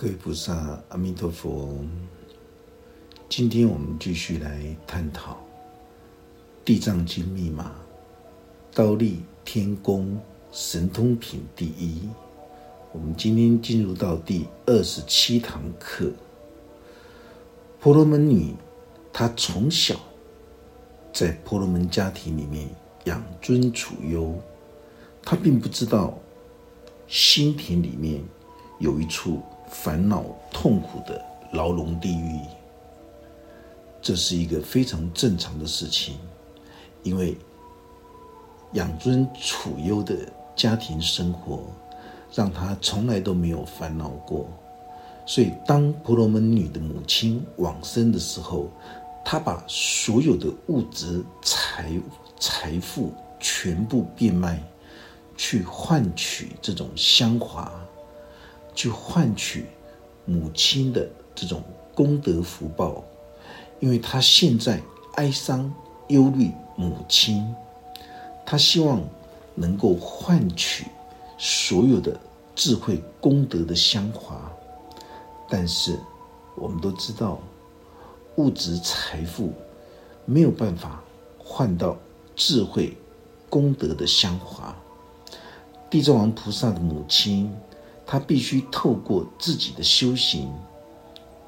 各位菩萨，阿弥陀佛。今天我们继续来探讨《地藏经》密码，刀立天宫神通品第一。我们今天进入到第二十七堂课。婆罗门女，她从小在婆罗门家庭里面养尊处优，她并不知道心田里面有一处。烦恼痛苦的牢笼地狱，这是一个非常正常的事情，因为养尊处优的家庭生活，让他从来都没有烦恼过。所以，当婆罗门女的母亲往生的时候，她把所有的物质财财富全部变卖，去换取这种香华。去换取母亲的这种功德福报，因为他现在哀伤忧虑母亲，他希望能够换取所有的智慧功德的香华，但是我们都知道，物质财富没有办法换到智慧功德的香华。地藏王菩萨的母亲。他必须透过自己的修行，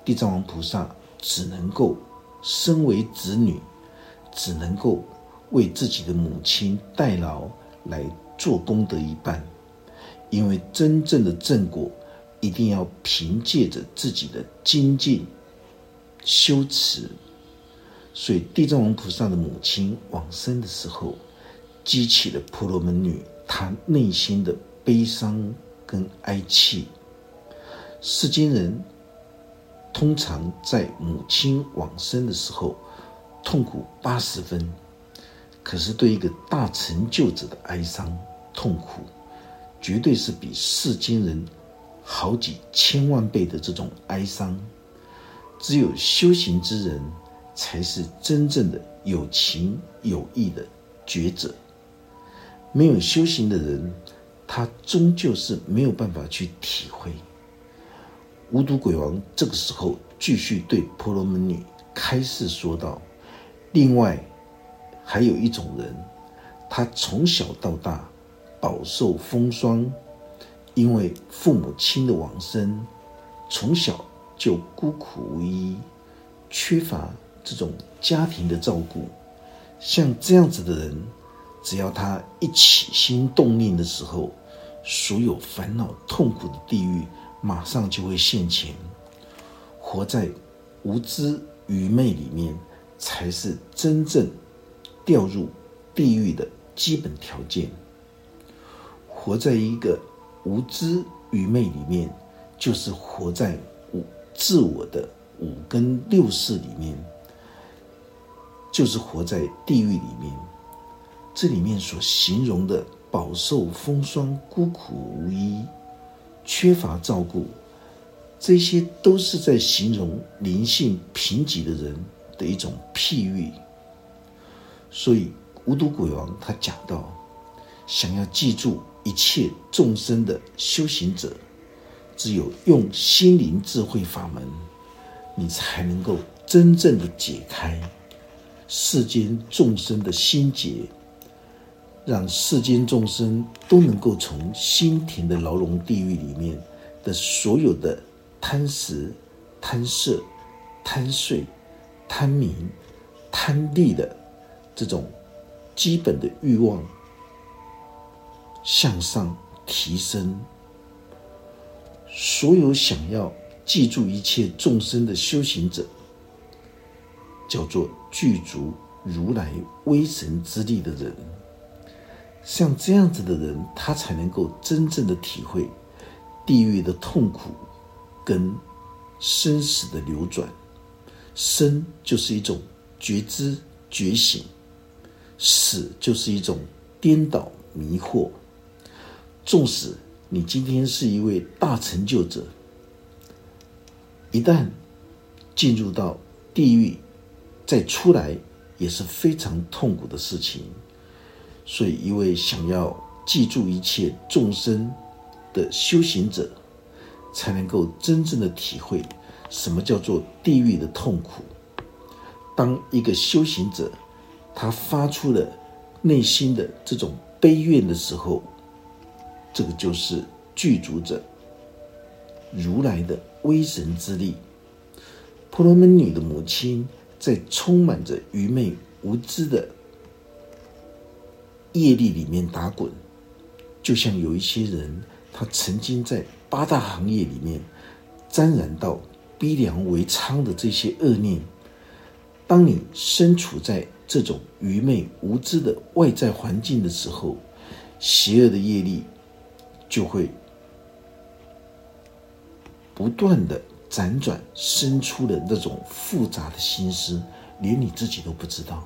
地藏王菩萨只能够身为子女，只能够为自己的母亲代劳来做功德一半，因为真正的正果一定要凭借着自己的精进修持，所以地藏王菩萨的母亲往生的时候，激起了婆罗门女她内心的悲伤。跟哀泣，世间人通常在母亲往生的时候痛苦八十分，可是对一个大成就者的哀伤痛苦，绝对是比世间人好几千万倍的这种哀伤。只有修行之人，才是真正的有情有义的觉者。没有修行的人。他终究是没有办法去体会。无毒鬼王这个时候继续对婆罗门女开示说道：“另外，还有一种人，他从小到大饱受风霜，因为父母亲的往生，从小就孤苦无依，缺乏这种家庭的照顾。像这样子的人，只要他一起心动念的时候，所有烦恼痛苦的地狱，马上就会现前。活在无知愚昧里面，才是真正掉入地狱的基本条件。活在一个无知愚昧里面，就是活在五自我的五根六识里面，就是活在地狱里面。这里面所形容的。饱受风霜、孤苦无依、缺乏照顾，这些都是在形容灵性贫瘠的人的一种譬喻。所以无毒鬼王他讲到，想要记住一切众生的修行者，只有用心灵智慧法门，你才能够真正的解开世间众生的心结。让世间众生都能够从心田的牢笼地狱里面的所有的贪食、贪色、贪睡、贪名、贪利的这种基本的欲望向上提升。所有想要记住一切众生的修行者，叫做具足如来威神之力的人。像这样子的人，他才能够真正的体会地狱的痛苦，跟生死的流转。生就是一种觉知觉醒，死就是一种颠倒迷惑。纵使你今天是一位大成就者，一旦进入到地狱，再出来也是非常痛苦的事情。所以，一位想要记住一切众生的修行者，才能够真正的体会什么叫做地狱的痛苦。当一个修行者，他发出了内心的这种悲怨的时候，这个就是具足着如来的威神之力。婆罗门女的母亲在充满着愚昧无知的业力里面打滚，就像有一些人，他曾经在八大行业里面沾染到逼良为娼的这些恶念。当你身处在这种愚昧无知的外在环境的时候，邪恶的业力就会不断的辗转生出的那种复杂的心思，连你自己都不知道。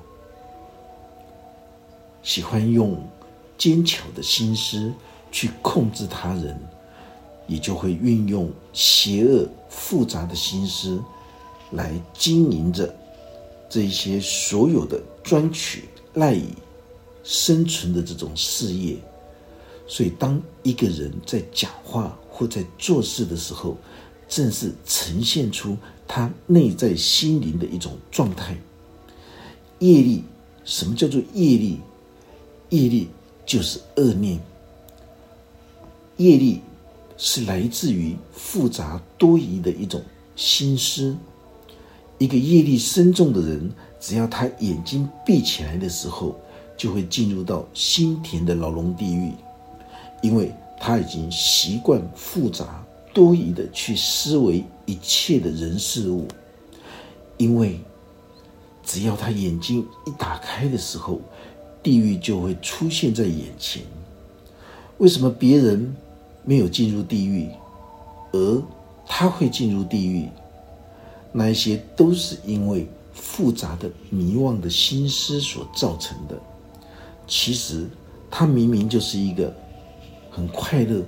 喜欢用坚巧的心思去控制他人，也就会运用邪恶复杂的心思来经营着。这一些所有的专取赖以生存的这种事业，所以当一个人在讲话或在做事的时候，正是呈现出他内在心灵的一种状态。业力，什么叫做业力？业力就是恶念。业力是来自于复杂多疑的一种心思。一个业力深重的人，只要他眼睛闭起来的时候，就会进入到心田的牢笼地狱，因为他已经习惯复杂多疑的去思维一切的人事物。因为只要他眼睛一打开的时候，地狱就会出现在眼前。为什么别人没有进入地狱，而他会进入地狱？那一些都是因为复杂的迷惘的心思所造成的。其实他明明就是一个很快乐、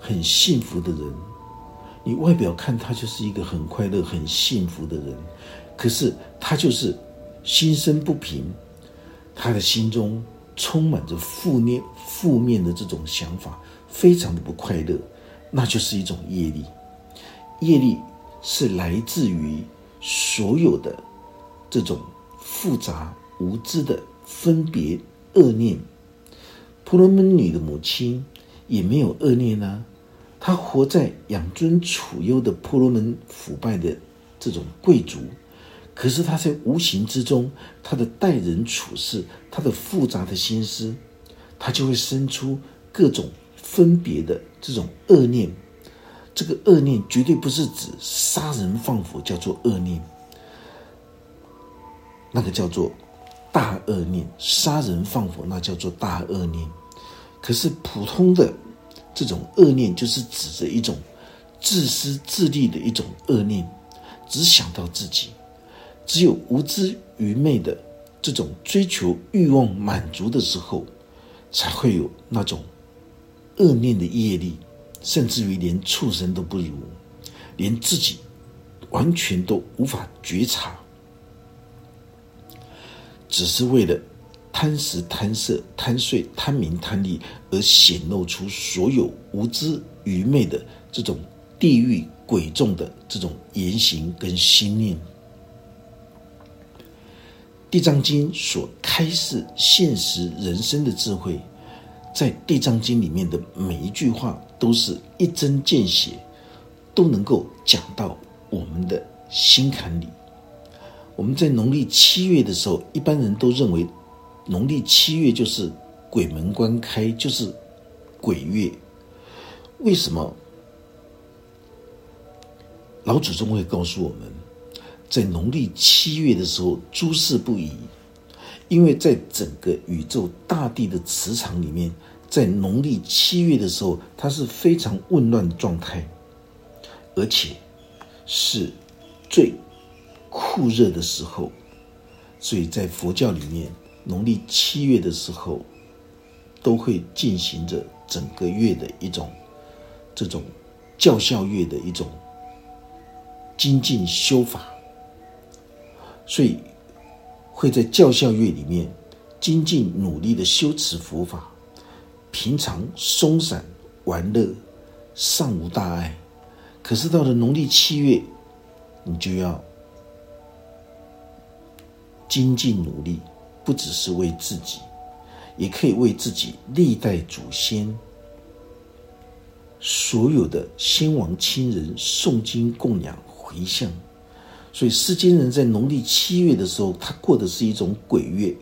很幸福的人。你外表看他就是一个很快乐、很幸福的人，可是他就是心生不平，他的心中充满着负面、负面的这种想法，非常的不快乐。那就是一种业力，业力。是来自于所有的这种复杂无知的分别恶念。婆罗门女的母亲也没有恶念啊，她活在养尊处优的婆罗门腐败的这种贵族，可是他在无形之中，他的待人处事，他的复杂的心思，他就会生出各种分别的这种恶念。这个恶念绝对不是指杀人放火叫做恶念，那个叫做大恶念。杀人放火那叫做大恶念。可是普通的这种恶念，就是指着一种自私自利的一种恶念，只想到自己。只有无知愚昧的这种追求欲望满足的时候，才会有那种恶念的业力。甚至于连畜生都不如，连自己完全都无法觉察，只是为了贪食、贪色、贪睡、贪名、贪利而显露出所有无知愚昧的这种地狱鬼众的这种言行跟心念。地藏经所开示现实人生的智慧。在《地藏经》里面的每一句话，都是一针见血，都能够讲到我们的心坎里。我们在农历七月的时候，一般人都认为农历七月就是鬼门关开，就是鬼月。为什么老祖宗会告诉我们，在农历七月的时候诸事不宜？因为在整个宇宙大地的磁场里面，在农历七月的时候，它是非常混乱的状态，而且是最酷热的时候，所以在佛教里面，农历七月的时候，都会进行着整个月的一种这种教孝月的一种精进修法，所以。会在教孝月里面精进努力的修持佛法，平常松散玩乐，尚无大碍。可是到了农历七月，你就要精进努力，不只是为自己，也可以为自己历代祖先所有的先王亲人诵经供养回向。所以世间人在农历七月的时候，他过的是一种鬼月，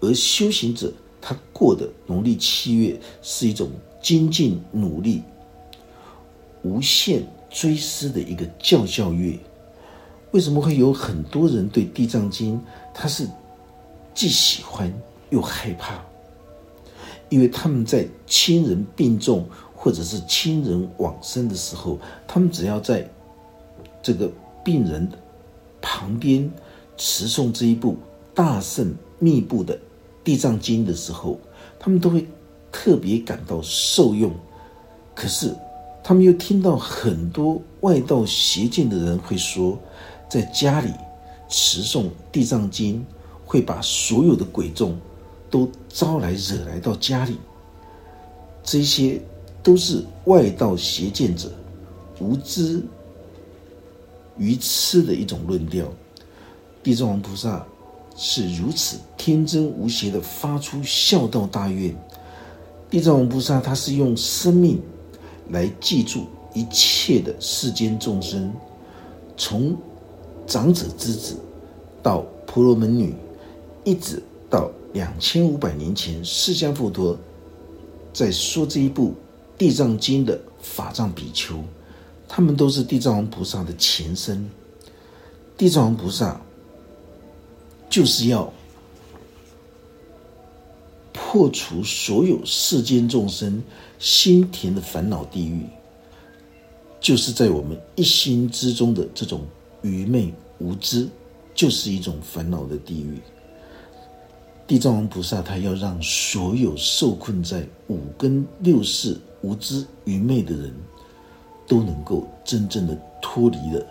而修行者他过的农历七月是一种精进努力、无限追思的一个教教月。为什么会有很多人对《地藏经》他是既喜欢又害怕？因为他们在亲人病重或者是亲人往生的时候，他们只要在这个。病人旁边持诵这一部大圣密布的《地藏经》的时候，他们都会特别感到受用。可是，他们又听到很多外道邪见的人会说，在家里持诵《地藏经》，会把所有的鬼众都招来惹来到家里。这些都是外道邪见者无知。愚痴的一种论调，地藏王菩萨是如此天真无邪的发出孝道大愿。地藏王菩萨他是用生命来记住一切的世间众生，从长者之子到婆罗门女，一直到两千五百年前释迦佛陀在说这一部地藏经的法藏比丘。他们都是地藏王菩萨的前身。地藏王菩萨就是要破除所有世间众生心田的烦恼地狱，就是在我们一心之中的这种愚昧无知，就是一种烦恼的地狱。地藏王菩萨他要让所有受困在五根六识无知愚昧的人。都能够真正的脱离了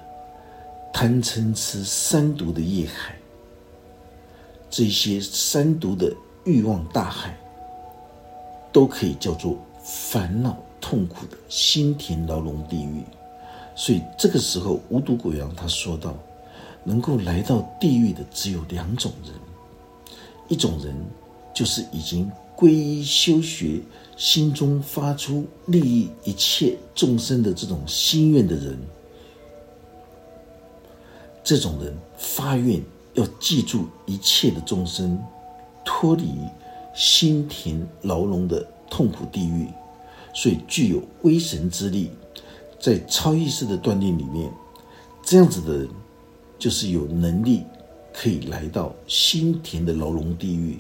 贪嗔痴三毒的业海，这些三毒的欲望大海，都可以叫做烦恼痛苦的心田牢笼地狱。所以这个时候，无毒鬼王他说道：“能够来到地狱的只有两种人，一种人就是已经。”皈依修学，心中发出利益一切众生的这种心愿的人，这种人发愿要记住一切的众生，脱离心田牢笼的痛苦地狱，所以具有威神之力。在超意识的锻炼里面，这样子的人就是有能力可以来到心田的牢笼地狱。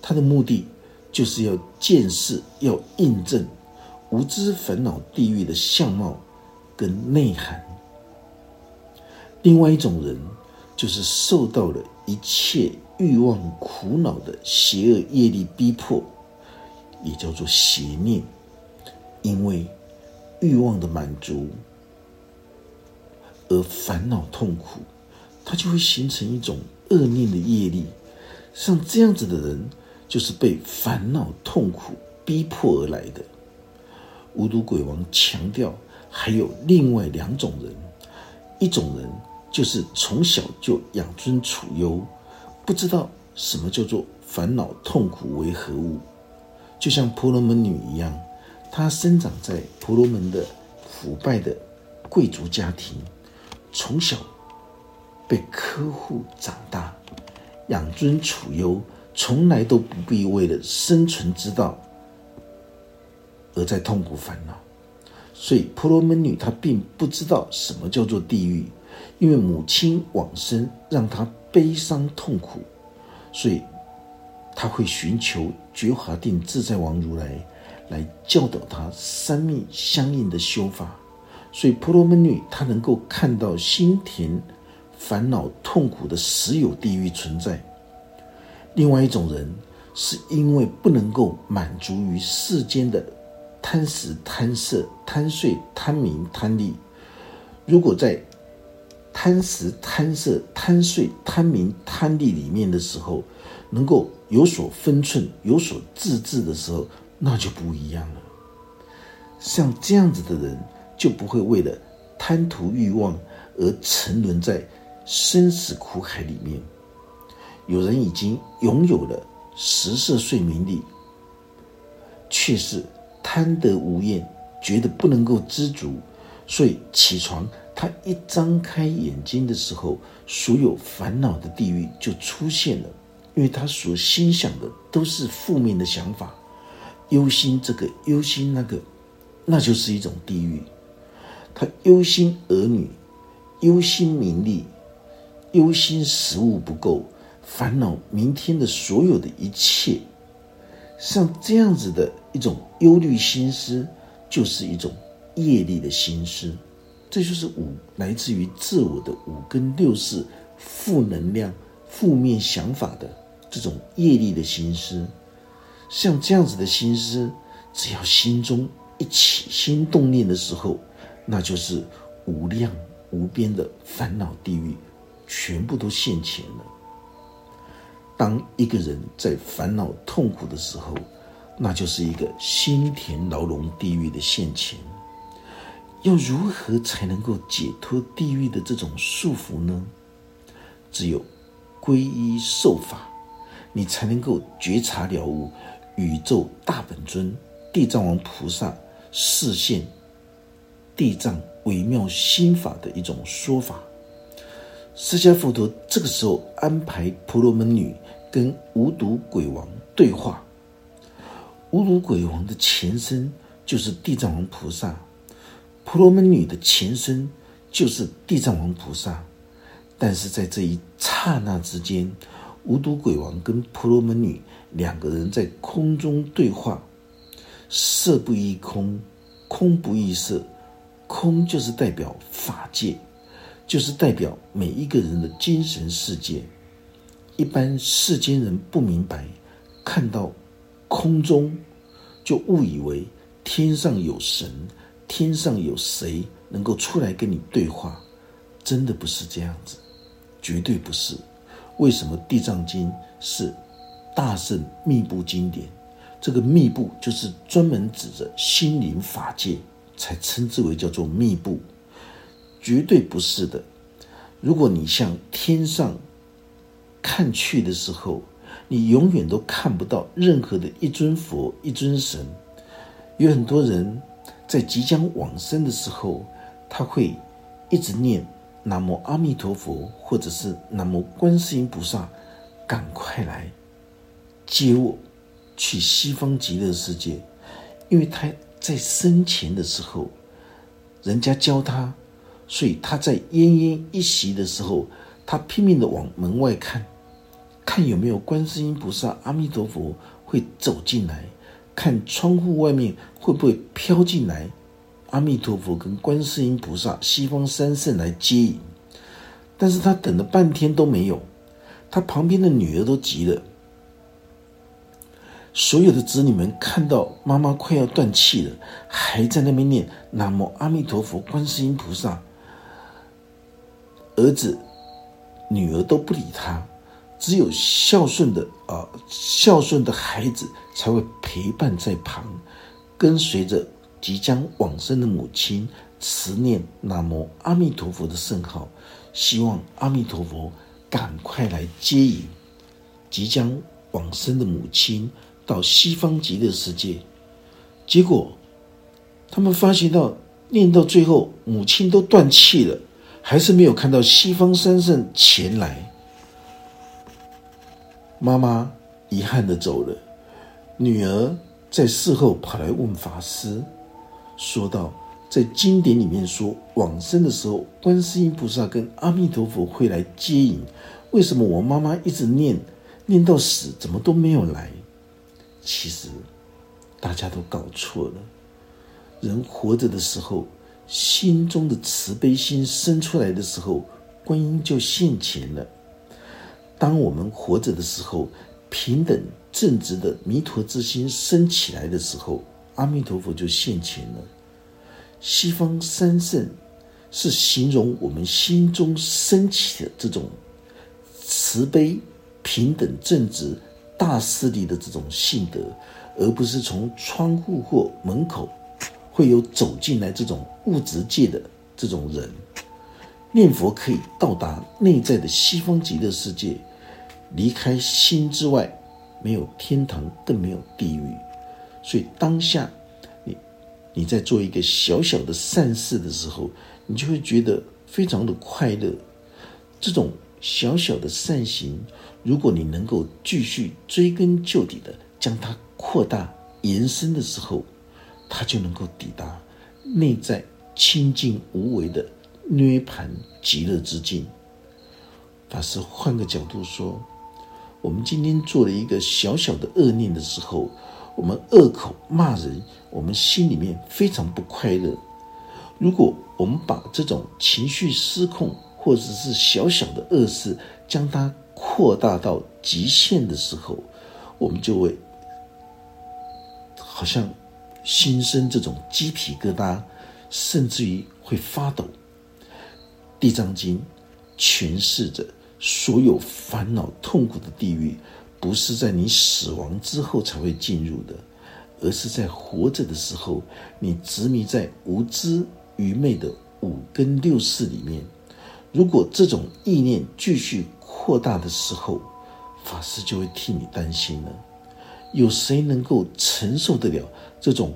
他的目的。就是要见识、要印证无知烦恼地狱的相貌跟内涵。另外一种人，就是受到了一切欲望苦恼的邪恶业力逼迫，也叫做邪念。因为欲望的满足而烦恼痛苦，它就会形成一种恶念的业力。像这样子的人。就是被烦恼痛苦逼迫而来的。无毒鬼王强调，还有另外两种人，一种人就是从小就养尊处优，不知道什么叫做烦恼痛苦为何物，就像婆罗门女一样，她生长在婆罗门的腐败的贵族家庭，从小被呵护长大，养尊处优。从来都不必为了生存之道而在痛苦烦恼，所以婆罗门女她并不知道什么叫做地狱，因为母亲往生让她悲伤痛苦，所以她会寻求觉华定自在王如来来教导她三密相应的修法，所以婆罗门女她能够看到心田烦恼痛苦的实有地狱存在。另外一种人，是因为不能够满足于世间的贪食、贪色、贪睡、贪名、贪利。如果在贪食、贪色、贪睡、贪名、贪利里面的时候，能够有所分寸、有所自制的时候，那就不一样了。像这样子的人，就不会为了贪图欲望而沉沦在生死苦海里面。有人已经拥有了十色睡眠力，却是贪得无厌，觉得不能够知足，所以起床，他一张开眼睛的时候，所有烦恼的地狱就出现了，因为他所心想的都是负面的想法，忧心这个，忧心那个，那就是一种地狱。他忧心儿女，忧心名利，忧心食物不够。烦恼明天的所有的一切，像这样子的一种忧虑心思，就是一种业力的心思。这就是五来自于自我的五根六识负能量、负面想法的这种业力的心思。像这样子的心思，只要心中一起心动念的时候，那就是无量无边的烦恼地狱，全部都现前了。当一个人在烦恼痛苦的时候，那就是一个心田牢笼地狱的现前。要如何才能够解脱地狱的这种束缚呢？只有皈依受法，你才能够觉察了悟宇宙大本尊地藏王菩萨示现地藏微妙心法的一种说法。释迦佛陀这个时候安排婆罗门女跟无毒鬼王对话。无毒鬼王的前身就是地藏王菩萨，婆罗门女的前身就是地藏王菩萨。但是在这一刹那之间，无毒鬼王跟婆罗门女两个人在空中对话。色不异空，空不异色，空就是代表法界。就是代表每一个人的精神世界。一般世间人不明白，看到空中就误以为天上有神，天上有谁能够出来跟你对话？真的不是这样子，绝对不是。为什么《地藏经》是大圣密布经典？这个密布就是专门指着心灵法界，才称之为叫做密布。绝对不是的。如果你向天上看去的时候，你永远都看不到任何的一尊佛、一尊神。有很多人在即将往生的时候，他会一直念“南无阿弥陀佛”或者是“南无观世音菩萨”，赶快来接我去西方极乐世界，因为他在生前的时候，人家教他。所以他在奄奄一息的时候，他拼命的往门外看，看有没有观世音菩萨、阿弥陀佛会走进来，看窗户外面会不会飘进来阿弥陀佛跟观世音菩萨、西方三圣来接引。但是他等了半天都没有，他旁边的女儿都急了。所有的子女们看到妈妈快要断气了，还在那边念南无阿弥陀佛、观世音菩萨。儿子、女儿都不理他，只有孝顺的啊，孝顺的孩子才会陪伴在旁，跟随着即将往生的母亲，持念南无阿弥陀佛的圣号，希望阿弥陀佛赶快来接引即将往生的母亲到西方极乐世界。结果，他们发现到念到最后，母亲都断气了。还是没有看到西方三圣前来，妈妈遗憾的走了。女儿在事后跑来问法师，说道：“在经典里面说，往生的时候，观世音菩萨跟阿弥陀佛会来接引。为什么我妈妈一直念念到死，怎么都没有来？其实大家都搞错了。人活着的时候。”心中的慈悲心生出来的时候，观音就现前了。当我们活着的时候，平等正直的弥陀之心升起来的时候，阿弥陀佛就现前了。西方三圣是形容我们心中升起的这种慈悲、平等、正直、大势力的这种性德，而不是从窗户或门口。会有走进来这种物质界的这种人，念佛可以到达内在的西方极乐世界，离开心之外，没有天堂，更没有地狱。所以当下，你你在做一个小小的善事的时候，你就会觉得非常的快乐。这种小小的善行，如果你能够继续追根究底的将它扩大延伸的时候，它就能够抵达内在清净无为的涅盘极乐之境。法师换个角度说，我们今天做了一个小小的恶念的时候，我们恶口骂人，我们心里面非常不快乐。如果我们把这种情绪失控，或者是小小的恶事，将它扩大到极限的时候，我们就会好像心生这种鸡皮疙瘩，甚至于会发抖。《地藏经》诠释着所有烦恼痛苦的地狱，不是在你死亡之后才会进入的，而是在活着的时候，你执迷在无知愚昧的五根六识里面。如果这种意念继续扩大的时候，法师就会替你担心了。有谁能够承受得了这种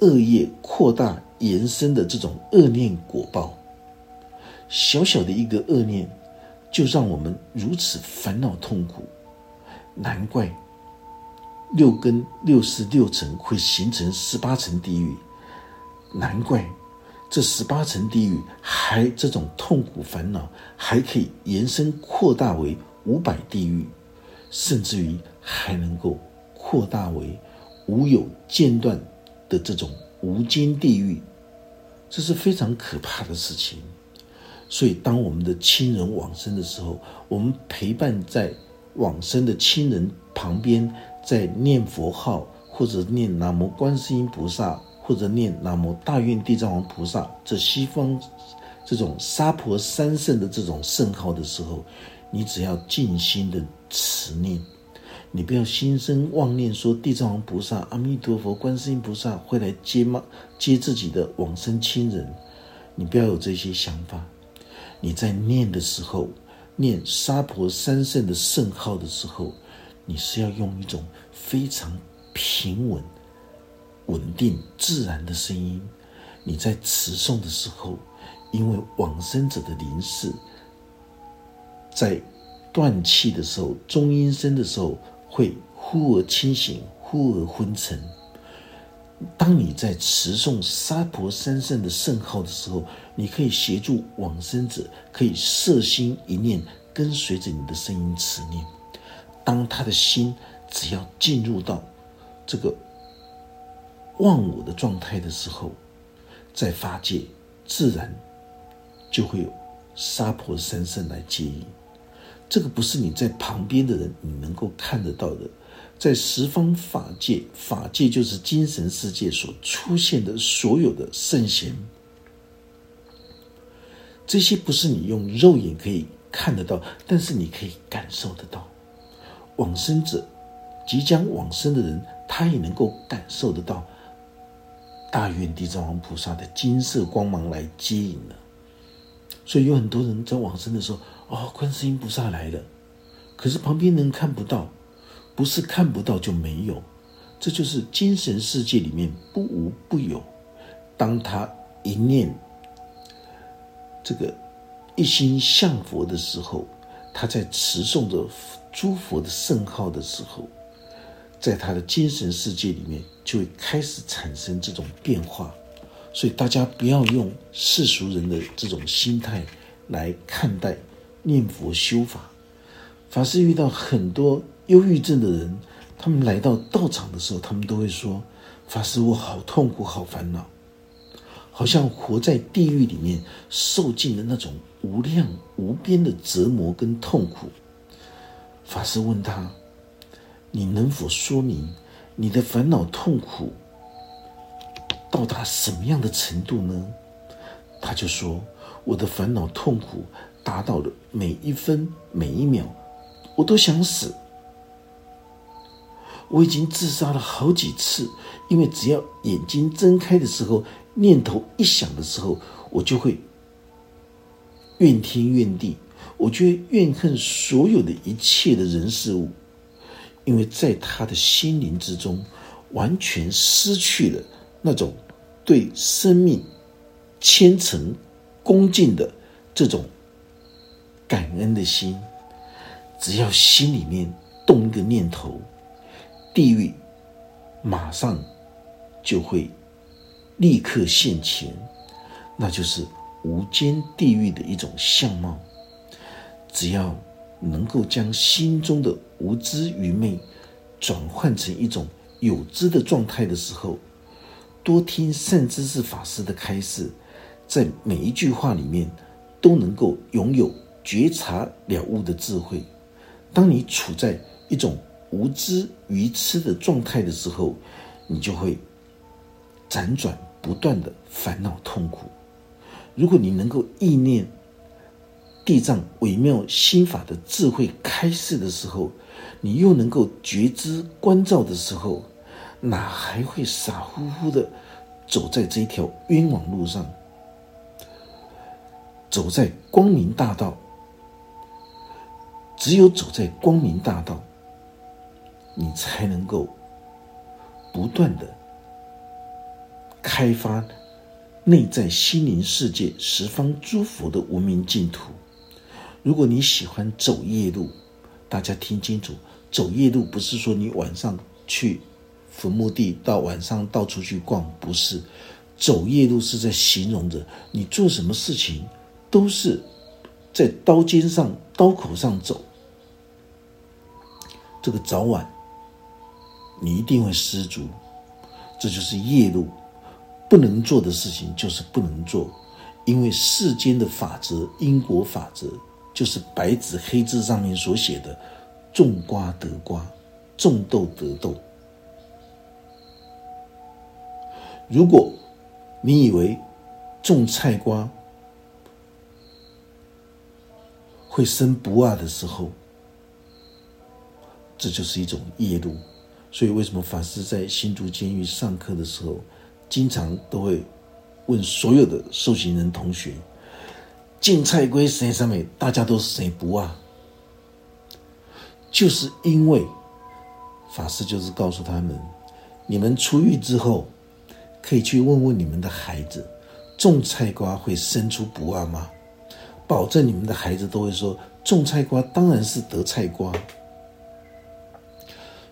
恶业扩大延伸的这种恶念果报？小小的一个恶念，就让我们如此烦恼痛苦。难怪六根六识六尘会形成十八层地狱。难怪。这十八层地狱，还这种痛苦烦恼，还可以延伸扩大为五百地狱，甚至于还能够扩大为无有间断的这种无间地狱，这是非常可怕的事情。所以，当我们的亲人往生的时候，我们陪伴在往生的亲人旁边，在念佛号或者念南无观世音菩萨。或者念南无大愿地藏王菩萨这西方这种娑婆三圣的这种圣号的时候，你只要静心的持念，你不要心生妄念，说地藏王菩萨、阿弥陀佛、观世音菩萨会来接吗？接自己的往生亲人，你不要有这些想法。你在念的时候，念沙婆三圣的圣号的时候，你是要用一种非常平稳。稳定自然的声音，你在持诵的时候，因为往生者的灵视，在断气的时候、中阴身的时候，会忽而清醒，忽而昏沉。当你在持诵沙婆三圣的圣号的时候，你可以协助往生者，可以摄心一念，跟随着你的声音持念。当他的心只要进入到这个。忘我的状态的时候，在发界自然就会有沙婆三圣来接引。这个不是你在旁边的人你能够看得到的。在十方法界，法界就是精神世界所出现的所有的圣贤，这些不是你用肉眼可以看得到，但是你可以感受得到。往生者即将往生的人，他也能够感受得到。大愿地藏王菩萨的金色光芒来接引了，所以有很多人在往生的时候，哦，观世音菩萨来了，可是旁边人看不到，不是看不到就没有，这就是精神世界里面不无不有。当他一念这个一心向佛的时候，他在持诵着诸佛的圣号的时候。在他的精神世界里面，就会开始产生这种变化，所以大家不要用世俗人的这种心态来看待念佛修法。法师遇到很多忧郁症的人，他们来到道场的时候，他们都会说：“法师，我好痛苦，好烦恼，好像活在地狱里面，受尽了那种无量无边的折磨跟痛苦。”法师问他。你能否说明你的烦恼痛苦到达什么样的程度呢？他就说：“我的烦恼痛苦达到了每一分每一秒，我都想死。我已经自杀了好几次，因为只要眼睛睁开的时候，念头一想的时候，我就会怨天怨地，我就会怨恨所有的一切的人事物，因为在他的心灵之中，完全失去了那种对生命虔诚恭敬的这种感恩的心。只要心里面动一个念头，地狱马上就会立刻现前，那就是无间地狱的一种相貌。只要能够将心中的无知愚昧转换成一种有知的状态的时候，多听善知识法师的开示，在每一句话里面都能够拥有觉察了悟的智慧。当你处在一种无知愚痴的状态的时候，你就会辗转不断的烦恼痛苦。如果你能够意念地藏微妙心法的智慧开示的时候，你又能够觉知关照的时候，哪还会傻乎乎的走在这条冤枉路上，走在光明大道？只有走在光明大道，你才能够不断的开发内在心灵世界十方诸佛的无明净土。如果你喜欢走夜路，大家听清楚，走夜路不是说你晚上去坟墓地到晚上到处去逛，不是。走夜路是在形容着你做什么事情都是在刀尖上、刀口上走。这个早晚，你一定会失足，这就是夜路，不能做的事情就是不能做，因为世间的法则、因果法则，就是白纸黑字上面所写的：种瓜得瓜，种豆得豆。如果你以为种菜瓜会生不二的时候，这就是一种业路，所以为什么法师在新竹监狱上课的时候，经常都会问所有的受刑人同学：“进菜龟谁上面，大家都是谁不啊？”就是因为法师就是告诉他们：你们出狱之后，可以去问问你们的孩子，种菜瓜会生出不二吗？保证你们的孩子都会说：种菜瓜当然是得菜瓜。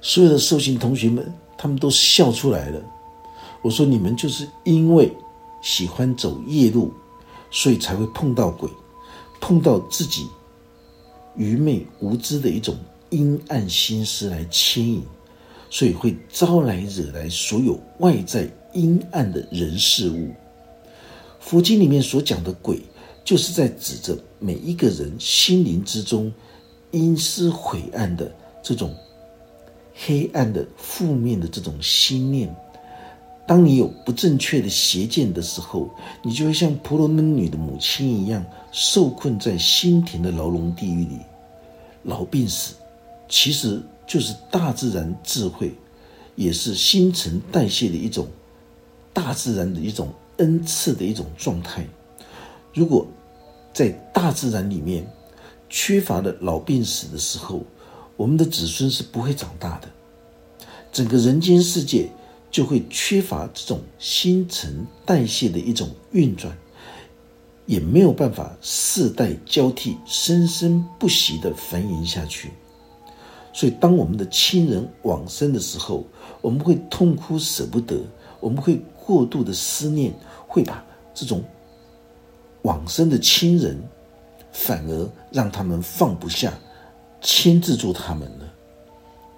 所有的受刑同学们，他们都笑出来了。我说：“你们就是因为喜欢走夜路，所以才会碰到鬼，碰到自己愚昧无知的一种阴暗心思来牵引，所以会招来惹来所有外在阴暗的人事物。佛经里面所讲的鬼，就是在指着每一个人心灵之中阴湿晦暗的这种。”黑暗的、负面的这种心念，当你有不正确的邪见的时候，你就会像婆罗门女的母亲一样，受困在心田的牢笼地狱里。老病死，其实就是大自然智慧，也是新陈代谢的一种大自然的一种恩赐的一种状态。如果在大自然里面缺乏了老病死的时候，我们的子孙是不会长大的，整个人间世界就会缺乏这种新陈代谢的一种运转，也没有办法世代交替、生生不息的繁衍下去。所以，当我们的亲人往生的时候，我们会痛哭舍不得，我们会过度的思念，会把这种往生的亲人，反而让他们放不下。牵制住他们了，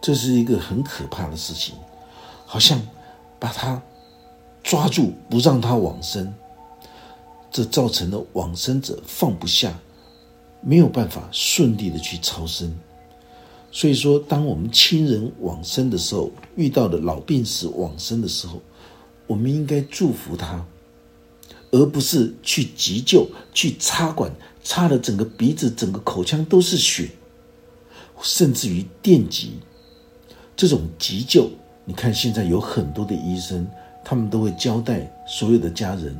这是一个很可怕的事情，好像把他抓住不让他往生，这造成了往生者放不下，没有办法顺利的去超生。所以说，当我们亲人往生的时候，遇到的老病死往生的时候，我们应该祝福他，而不是去急救、去插管，插的整个鼻子、整个口腔都是血。甚至于电击这种急救，你看现在有很多的医生，他们都会交代所有的家人，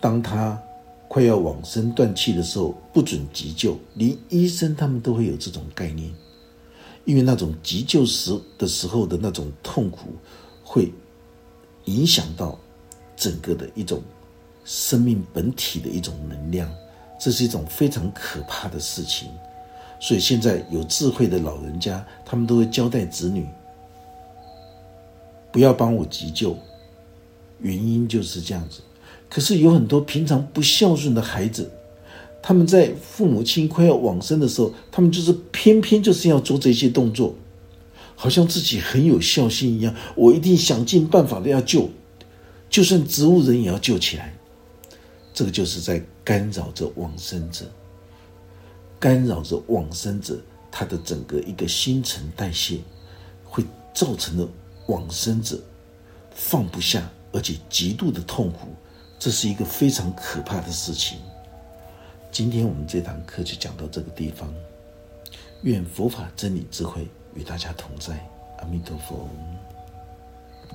当他快要往生断气的时候，不准急救。连医生他们都会有这种概念，因为那种急救时的时候的那种痛苦，会影响到整个的一种生命本体的一种能量，这是一种非常可怕的事情。所以现在有智慧的老人家，他们都会交代子女，不要帮我急救。原因就是这样子，可是有很多平常不孝顺的孩子，他们在父母亲快要往生的时候，他们就是偏偏就是要做这些动作，好像自己很有孝心一样。我一定想尽办法的要救，就算植物人也要救起来。这个就是在干扰着往生者，干扰着往生者他的整个一个新陈代谢，会造成的往生者放不下。而且极度的痛苦，这是一个非常可怕的事情。今天我们这堂课就讲到这个地方。愿佛法真理智慧与大家同在，阿弥陀佛。